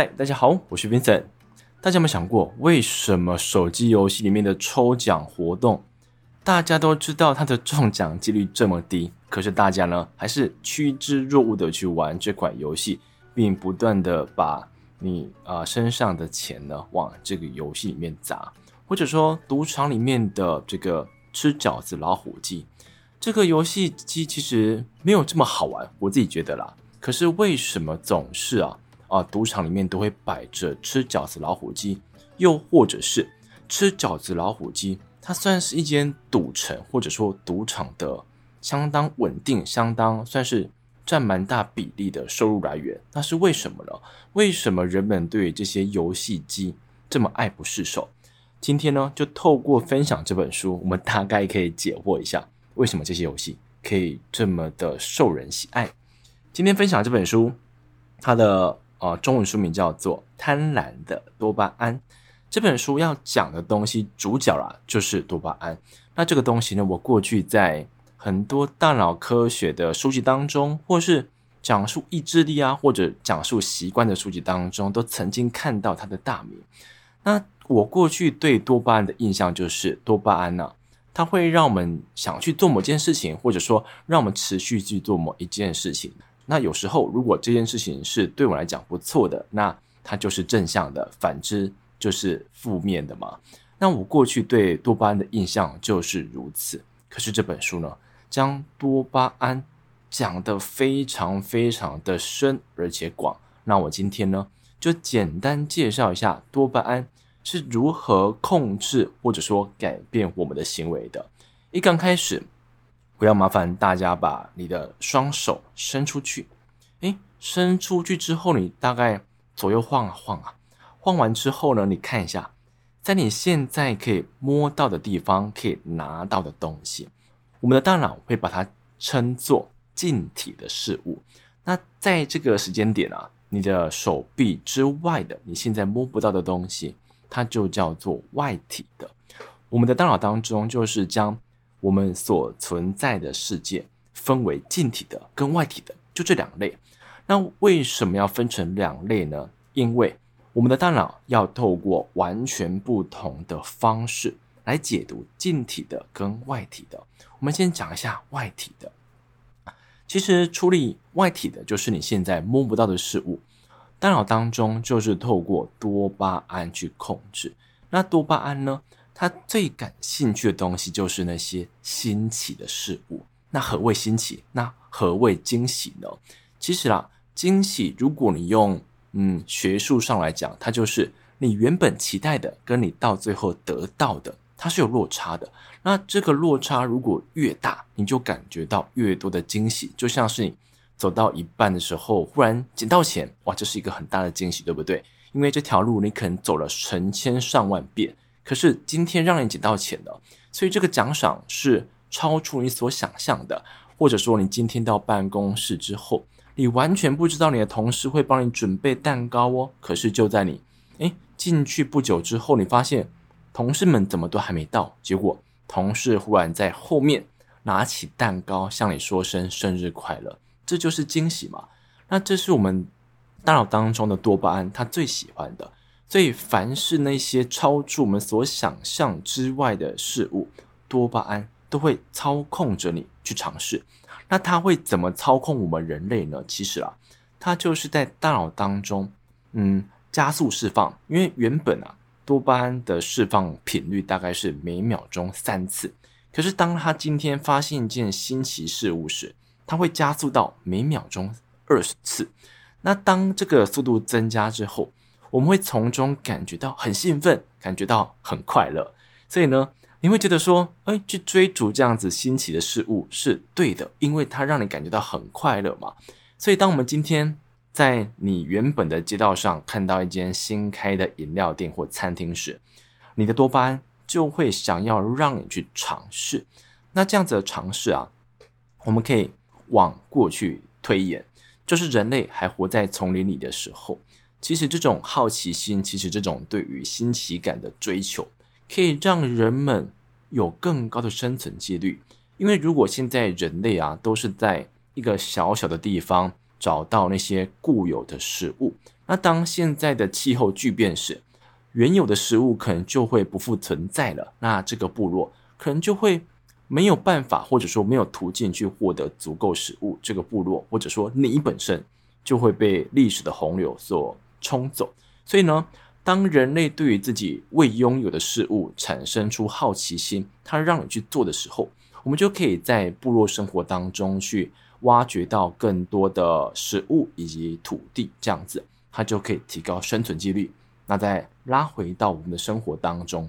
嗨，大家好，我是 Vincent。大家有没有想过，为什么手机游戏里面的抽奖活动，大家都知道它的中奖几率这么低，可是大家呢，还是趋之若鹜的去玩这款游戏，并不断的把你啊、身上的钱呢往这个游戏里面砸，或者说赌场里面的这个吃饺子老虎机，这个游戏机其实没有这么好玩，我自己觉得啦。可是为什么总是啊？啊，赌场里面都会摆着吃饺子老虎机，又或者是吃饺子老虎机，它算是一间赌城或者说赌场的相当稳定、相当算是占蛮大比例的收入来源。那是为什么呢？为什么人们对这些游戏机这么爱不释手？今天呢，就透过分享这本书，我们大概可以解惑一下，为什么这些游戏可以这么的受人喜爱。今天分享这本书，它的。啊、中文书名叫做《贪婪的多巴胺》。这本书要讲的东西，主角啊就是多巴胺。那这个东西呢，我过去在很多大脑科学的书籍当中，或是讲述意志力啊，或者讲述习惯的书籍当中，都曾经看到它的大名。那我过去对多巴胺的印象就是，多巴胺呢、啊，它会让我们想去做某件事情，或者说让我们持续去做某一件事情。那有时候，如果这件事情是对我来讲不错的，那它就是正向的；反之就是负面的嘛。那我过去对多巴胺的印象就是如此。可是这本书呢，将多巴胺讲得非常非常的深而且广。那我今天呢，就简单介绍一下多巴胺是如何控制或者说改变我们的行为的。一刚开始。不要麻烦大家把你的双手伸出去，诶，伸出去之后，你大概左右晃啊晃啊，晃完之后呢，你看一下，在你现在可以摸到的地方，可以拿到的东西，我们的大脑会把它称作静体的事物。那在这个时间点啊，你的手臂之外的，你现在摸不到的东西，它就叫做外体的。我们的大脑当中就是将。我们所存在的世界分为近体的跟外体的，就这两类。那为什么要分成两类呢？因为我们的大脑要透过完全不同的方式来解读近体的跟外体的。我们先讲一下外体的。其实处理外体的，就是你现在摸不到的事物，大脑当中就是透过多巴胺去控制。那多巴胺呢？他最感兴趣的东西就是那些新奇的事物。那何谓新奇？那何谓惊喜呢？其实啦，惊喜如果你用嗯学术上来讲，它就是你原本期待的跟你到最后得到的，它是有落差的。那这个落差如果越大，你就感觉到越多的惊喜。就像是你走到一半的时候，忽然捡到钱，哇，这是一个很大的惊喜，对不对？因为这条路你可能走了成千上万遍。可是今天让你捡到钱了，所以这个奖赏是超出你所想象的，或者说你今天到办公室之后，你完全不知道你的同事会帮你准备蛋糕哦。可是就在你诶进去不久之后，你发现同事们怎么都还没到，结果同事忽然在后面拿起蛋糕向你说声生日快乐，这就是惊喜嘛。那这是我们大脑当中的多巴胺，他最喜欢的。所以，凡是那些超出我们所想象之外的事物，多巴胺都会操控着你去尝试。那它会怎么操控我们人类呢？其实啊，它就是在大脑当中，嗯，加速释放。因为原本啊，多巴胺的释放频率大概是每秒钟三次。可是，当他今天发现一件新奇事物时，它会加速到每秒钟二十次。那当这个速度增加之后，我们会从中感觉到很兴奋，感觉到很快乐，所以呢，你会觉得说，哎，去追逐这样子新奇的事物是对的，因为它让你感觉到很快乐嘛。所以，当我们今天在你原本的街道上看到一间新开的饮料店或餐厅时，你的多巴胺就会想要让你去尝试。那这样子的尝试啊，我们可以往过去推演，就是人类还活在丛林里的时候。其实这种好奇心，其实这种对于新奇感的追求，可以让人们有更高的生存几率。因为如果现在人类啊都是在一个小小的地方找到那些固有的食物。那当现在的气候巨变时，原有的食物可能就会不复存在了。那这个部落可能就会没有办法，或者说没有途径去获得足够食物。这个部落，或者说你本身，就会被历史的洪流所冲走。所以呢，当人类对于自己未拥有的事物产生出好奇心，它让你去做的时候，我们就可以在部落生活当中去挖掘到更多的食物以及土地，这样子，它就可以提高生存几率。那再拉回到我们的生活当中，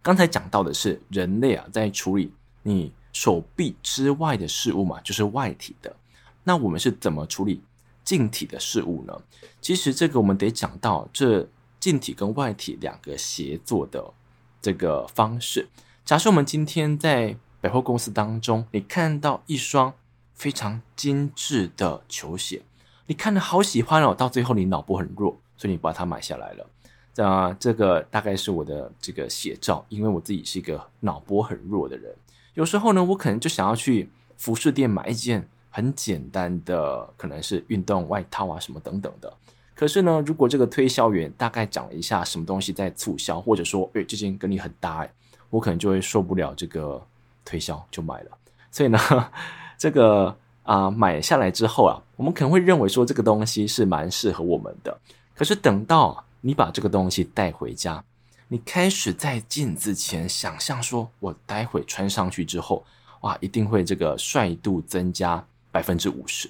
刚才讲到的是人类啊，在处理你手臂之外的事物嘛，就是外体的。那我们是怎么处理静体的事物呢？其实这个我们得讲到这静体跟外体两个协作的这个方式。假设我们今天在百货公司当中，你看到一双非常精致的球鞋，你看了好喜欢哦，到最后你脑波很弱。所以你把它买下来了，啊，这个大概是我的这个写照，因为我自己是一个脑波很弱的人。有时候呢，我可能就想要去服饰店买一件很简单的，可能是运动外套啊什么等等的。可是呢，如果这个推销员大概讲了一下什么东西在促销，或者说，诶，这件跟你很搭，诶，我可能就会受不了这个推销，就买了。所以呢，这个啊买下来之后啊，我们可能会认为说这个东西是蛮适合我们的。可是等到你把这个东西带回家，你开始在镜子前想象说，我待会穿上去之后，哇，一定会这个帅度增加百分之五十。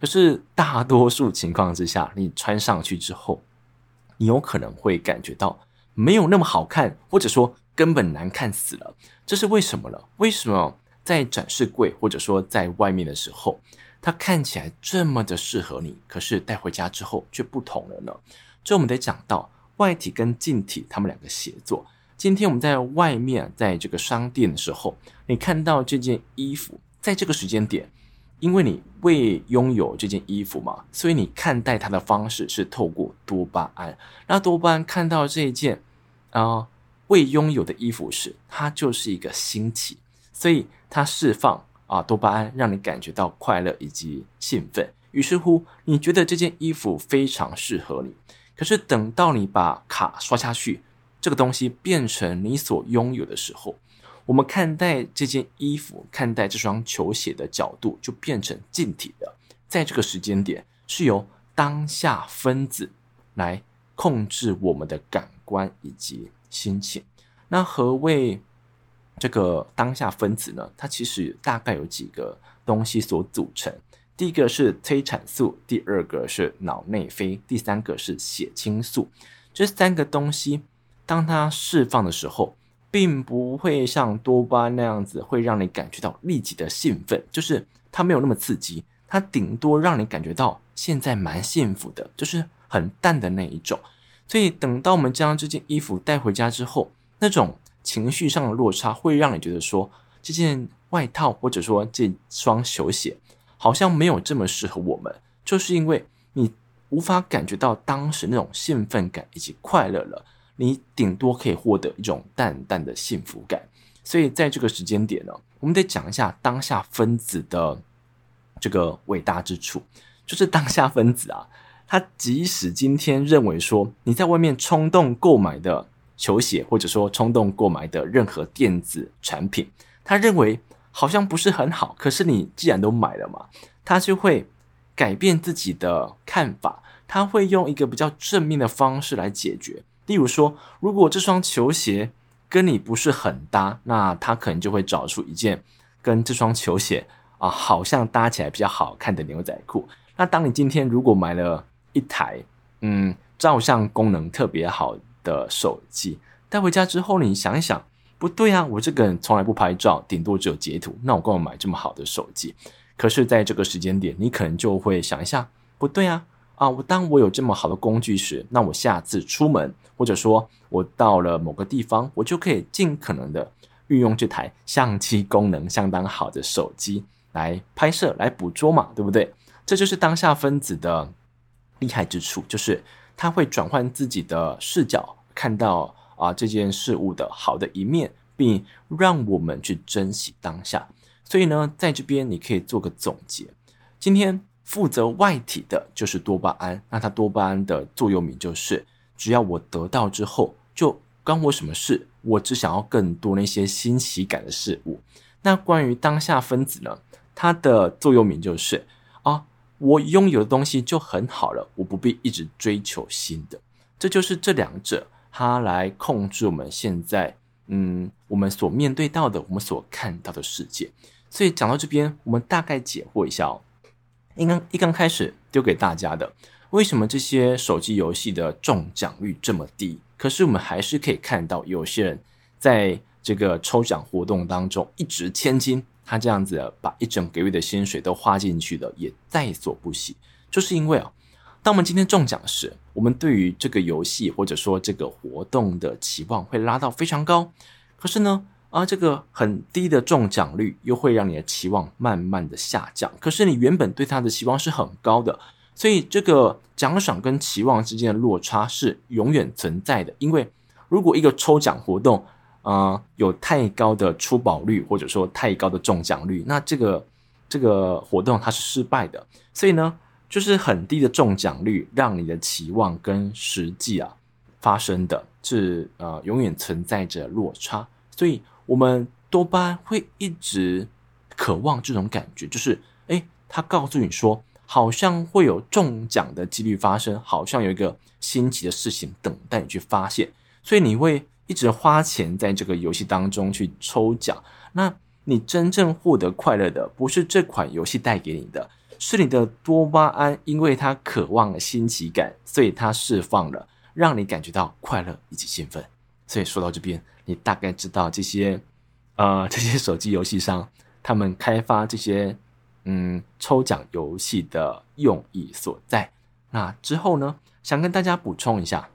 可是大多数情况之下，你穿上去之后，你有可能会感觉到没有那么好看，或者说根本难看死了。这是为什么呢？为什么在展示柜或者说在外面的时候，它看起来这么的适合你，可是带回家之后却不同了呢？这我们得讲到外体跟静体，他们两个协作。今天我们在外面，在这个商店的时候，你看到这件衣服，在这个时间点，因为你未拥有这件衣服嘛，所以你看待它的方式是透过多巴胺。那多巴胺看到这一件啊、未拥有的衣服时，它就是一个新奇，所以它释放。啊，多巴胺让你感觉到快乐以及兴奋，于是乎你觉得这件衣服非常适合你。可是等到你把卡刷下去，这个东西变成你所拥有的时候，我们看待这件衣服、看待这双球鞋的角度就变成静体的。在这个时间点，是由当下分子来控制我们的感官以及心情。那何谓？这个当下分子呢，它其实大概有几个东西所组成。第一个是催产素，第二个是脑内啡，第三个是血清素。这三个东西，当它释放的时候，并不会像多巴胺那样子会让你感觉到立即的兴奋，就是它没有那么刺激，它顶多让你感觉到现在蛮幸福的，就是很淡的那一种。所以等到我们将这件衣服带回家之后，那种。情绪上的落差会让你觉得说，这件外套或者说这双球鞋好像没有这么适合我们，就是因为你无法感觉到当时那种兴奋感以及快乐了，你顶多可以获得一种淡淡的幸福感。所以在这个时间点呢，我们得讲一下当下分子的这个伟大之处，就是当下分子啊，他即使今天认为说你在外面冲动购买的。球鞋，或者说冲动购买的任何电子产品，他认为好像不是很好，可是你既然都买了嘛，他就会改变自己的看法，他会用一个比较正面的方式来解决。例如说，如果这双球鞋跟你不是很搭，那他可能就会找出一件跟这双球鞋啊好像搭起来比较好看的牛仔裤。那当你今天如果买了一台嗯照相功能特别好的手机带回家之后，你想一想，不对啊，我这个人从来不拍照，顶多只有截图，那我干嘛买这么好的手机？可是，在这个时间点，你可能就会想一下，不对啊，啊，我当我有这么好的工具时，那我下次出门，或者说我到了某个地方，我就可以尽可能的运用这台相机功能相当好的手机来拍摄、来捕捉嘛，对不对？这就是当下分子的厉害之处，就是。他会转换自己的视角，看到啊这件事物的好的一面，并让我们去珍惜当下。所以呢，在这边你可以做个总结：今天负责外体的就是多巴胺。那它多巴胺的座右铭就是：只要我得到之后，就关我什么事？我只想要更多那些新奇感的事物。那关于当下分子呢？它的座右铭就是：啊，我拥有的东西就很好了，我不必一直追求新的。这就是这两者，它来控制我们现在，嗯，我们所面对到的，我们所看到的世界。所以讲到这边，我们大概解惑一下哦。一刚一刚开始丢给大家的，为什么这些手机游戏的中奖率这么低？可是我们还是可以看到，有些人在这个抽奖活动当中一掷千金，他这样子把一整个月的薪水都花进去了，也在所不惜。就是因为啊，当我们今天中奖时，我们对于这个游戏或者说这个活动的期望会拉到非常高。可是呢，啊，这个很低的中奖率又会让你的期望慢慢的下降。可是你原本对它的期望是很高的。所以，这个奖赏跟期望之间的落差是永远存在的。因为如果一个抽奖活动，啊、有太高的出宝率，或者说太高的中奖率，那这个这个活动它是失败的。所以呢，就是很低的中奖率，让你的期望跟实际啊发生的是呃永远存在着落差。所以我们多巴胺会一直渴望这种感觉，就是诶，他告诉你说。好像会有中奖的几率发生，好像有一个新奇的事情等待你去发现，所以你会一直花钱在这个游戏当中去抽奖。那你真正获得快乐的，不是这款游戏带给你的，是你的多巴胺，因为它渴望了新奇感，所以它释放了，让你感觉到快乐以及兴奋。所以说到这边，你大概知道这些，呃，这些手机游戏商他们开发这些。嗯，抽奖游戏的用意所在。那之后呢，想跟大家补充一下，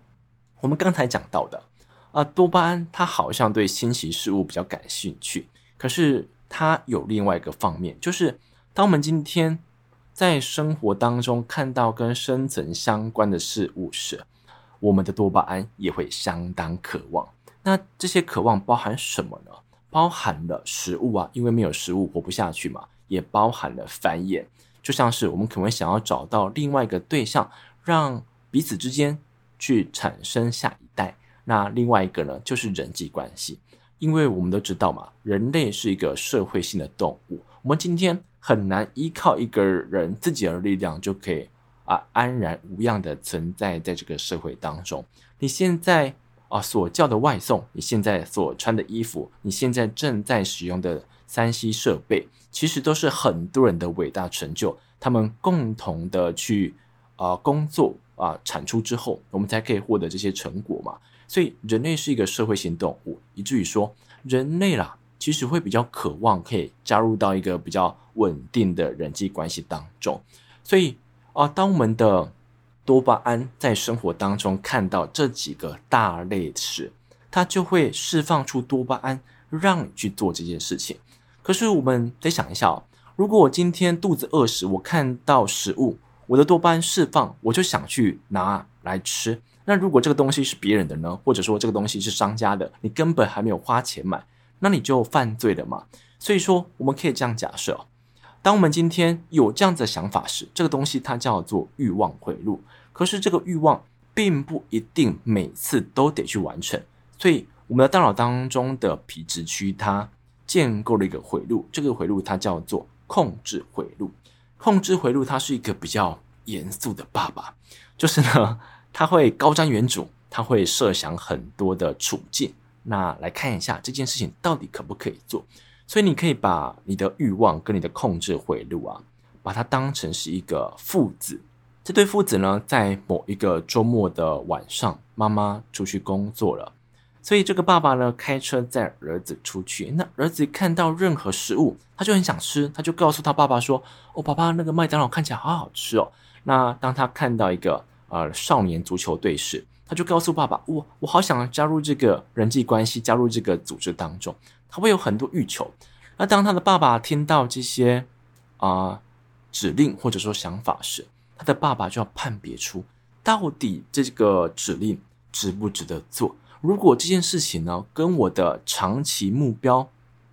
我们刚才讲到的啊，多巴胺它好像对新奇事物比较感兴趣，可是它有另外一个方面，就是当我们今天在生活当中看到跟生存相关的事物时，我们的多巴胺也会相当渴望。那这些渴望包含什么呢？包含了食物啊，因为没有食物活不下去嘛。也包含了繁衍，就像是我们可能会想要找到另外一个对象，让彼此之间去产生下一代。那另外一个呢，就是人际关系，因为我们都知道嘛，人类是一个社会性的动物。我们今天很难依靠一个人自己的力量就可以啊安然无恙的存在在这个社会当中。你现在啊所叫的外送，你现在所穿的衣服，你现在正在使用的三 C 设备。其实都是很多人的伟大成就，他们共同的去啊、工作啊、产出之后，我们才可以获得这些成果嘛。所以人类是一个社会性动物，以至于说人类啦，其实会比较渴望可以加入到一个比较稳定的人际关系当中。所以啊、当我们的多巴胺在生活当中看到这几个大类时，它就会释放出多巴胺，让你去做这件事情。可是我们得想一下哦，如果我今天肚子饿时，我看到食物，我的多巴胺释放，我就想去拿来吃。那如果这个东西是别人的呢？或者说这个东西是商家的，你根本还没有花钱买，那你就犯罪了嘛。所以说，我们可以这样假设哦，当我们今天有这样子的想法时，这个东西它叫做欲望回路。可是这个欲望并不一定每次都得去完成，所以我们的大脑当中的皮质区它。建构了一个回路，这个回路它叫做控制回路。控制回路，它是一个比较严肃的爸爸，就是呢，他会高瞻远瞩，他会设想很多的处境，那来看一下这件事情到底可不可以做。所以你可以把你的欲望跟你的控制回路啊，把它当成是一个父子。这对父子呢，在某一个周末的晚上，妈妈出去工作了。所以这个爸爸呢，开车载儿子出去。那儿子看到任何食物，他就很想吃，他就告诉他爸爸说：“哦，爸爸，那个麦当劳看起来好好吃哦。”那当他看到一个呃少年足球队时，他就告诉爸爸：“我我好想加入这个人际关系，加入这个组织当中。”他会有很多欲求。那当他的爸爸听到这些啊、指令或者说想法时，他的爸爸就要判别出到底这个指令值不值得做。如果这件事情呢，跟我的长期目标，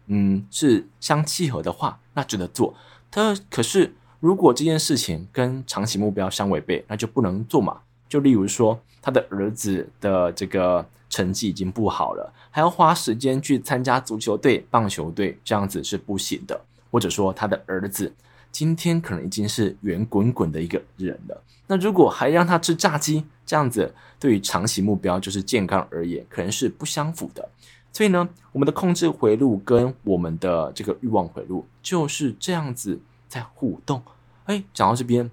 嗯，是相契合的话，那值得做。他可是如果这件事情跟长期目标相违背，那就不能做嘛。就例如说，他的儿子的这个成绩已经不好了，还要花时间去参加足球队、棒球队，这样子是不行的。或者说，他的儿子今天可能已经是圆滚滚的一个人了，那如果还让他吃炸鸡，这样子对于长期目标就是健康而言，可能是不相符的。所以呢，我们的控制回路跟我们的这个欲望回路就是这样子在互动。哎，讲到这边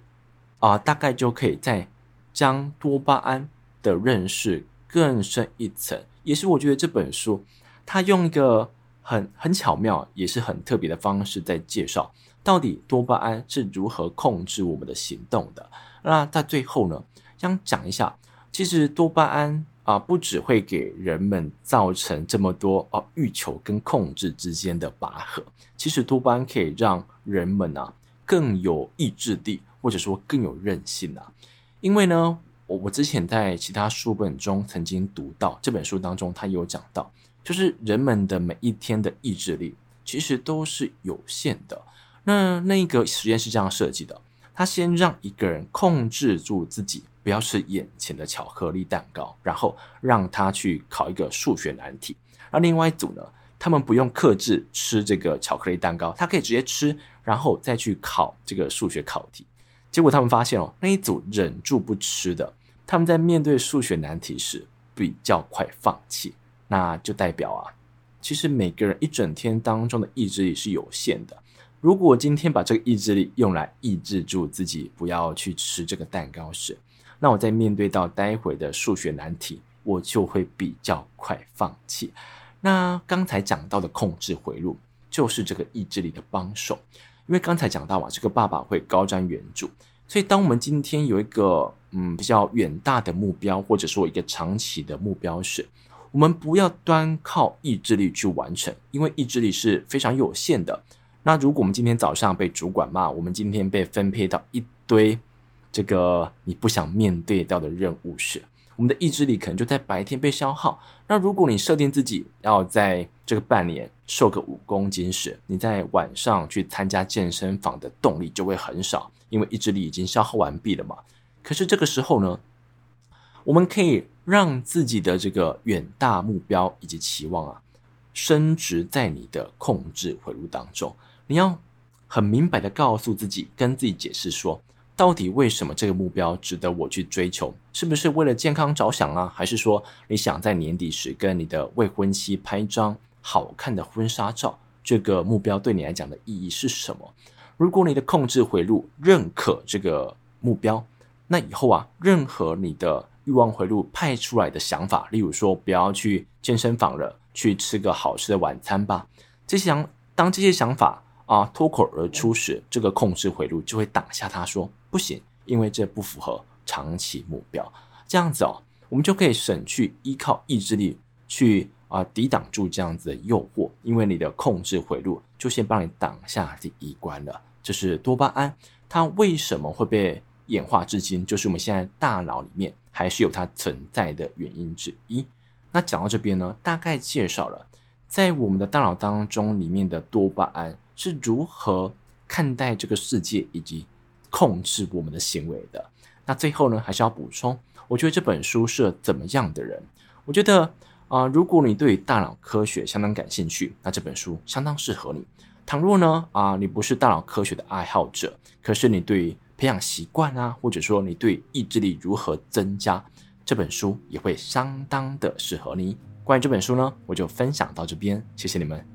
啊、大概就可以再将多巴胺的认识更深一层。也是我觉得这本书它用一个很很巧妙，也是很特别的方式在介绍到底多巴胺是如何控制我们的行动的。那在最后呢，想讲一下，其实多巴胺。啊，不只会给人们造成这么多哦，欲求跟控制之间的拔河。其实多巴胺可以让人们啊更有意志力，或者说更有韧性啊。因为呢，我我之前在其他书本中曾经读到，这本书当中他有讲到，就是人们的每一天的意志力其实都是有限的。那那一个实验是这样设计的，他先让一个人控制住自己。不要吃眼前的巧克力蛋糕，然后让他去考一个数学难题。而另外一组呢，他们不用克制吃这个巧克力蛋糕，他可以直接吃，然后再去考这个数学考题。结果他们发现哦，那一组忍住不吃的，他们在面对数学难题时比较快放弃。那就代表啊，其实每个人一整天当中的意志力是有限的。如果今天把这个意志力用来抑制住自己不要去吃这个蛋糕时，那我在面对到待会的数学难题，我就会比较快放弃。那刚才讲到的控制回路，就是这个意志力的帮手。因为刚才讲到啊，这个爸爸会高瞻远瞩，所以当我们今天有一个嗯比较远大的目标，或者说一个长期的目标时，我们不要单靠意志力去完成，因为意志力是非常有限的。那如果我们今天早上被主管骂，我们今天被分配到一堆。这个你不想面对到的任务时，我们的意志力可能就在白天被消耗。那如果你设定自己要在这个半年瘦个五公斤时，你在晚上去参加健身房的动力就会很少，因为意志力已经消耗完毕了嘛。可是这个时候呢，我们可以让自己的这个远大目标以及期望啊，深植在你的控制回路当中。你要很明白的告诉自己，跟自己解释说。到底为什么这个目标值得我去追求？是不是为了健康着想啊？还是说你想在年底时跟你的未婚妻拍张好看的婚纱照？这个目标对你来讲的意义是什么？如果你的控制回路认可这个目标，那以后啊，任何你的欲望回路派出来的想法，例如说不要去健身房了，去吃个好吃的晚餐吧，这些想当这些想法啊脱口而出时，这个控制回路就会挡下他说。不行，因为这不符合长期目标。这样子哦，我们就可以省去依靠意志力去啊、抵挡住这样子的诱惑，因为你的控制回路就先帮你挡下第一关了。这是多巴胺，它为什么会被演化至今？就是我们现在大脑里面还是有它存在的原因之一。那讲到这边呢，大概介绍了在我们的大脑当中里面的多巴胺是如何看待这个世界以及。控制我们的行为的。那最后呢，还是要补充，我觉得这本书是怎么样的人？我觉得啊、如果你对大脑科学相当感兴趣，那这本书相当适合你。倘若呢啊、你不是大脑科学的爱好者，可是你对培养习惯啊，或者说你对意志力如何增加，这本书也会相当的适合你。关于这本书呢，我就分享到这边，谢谢你们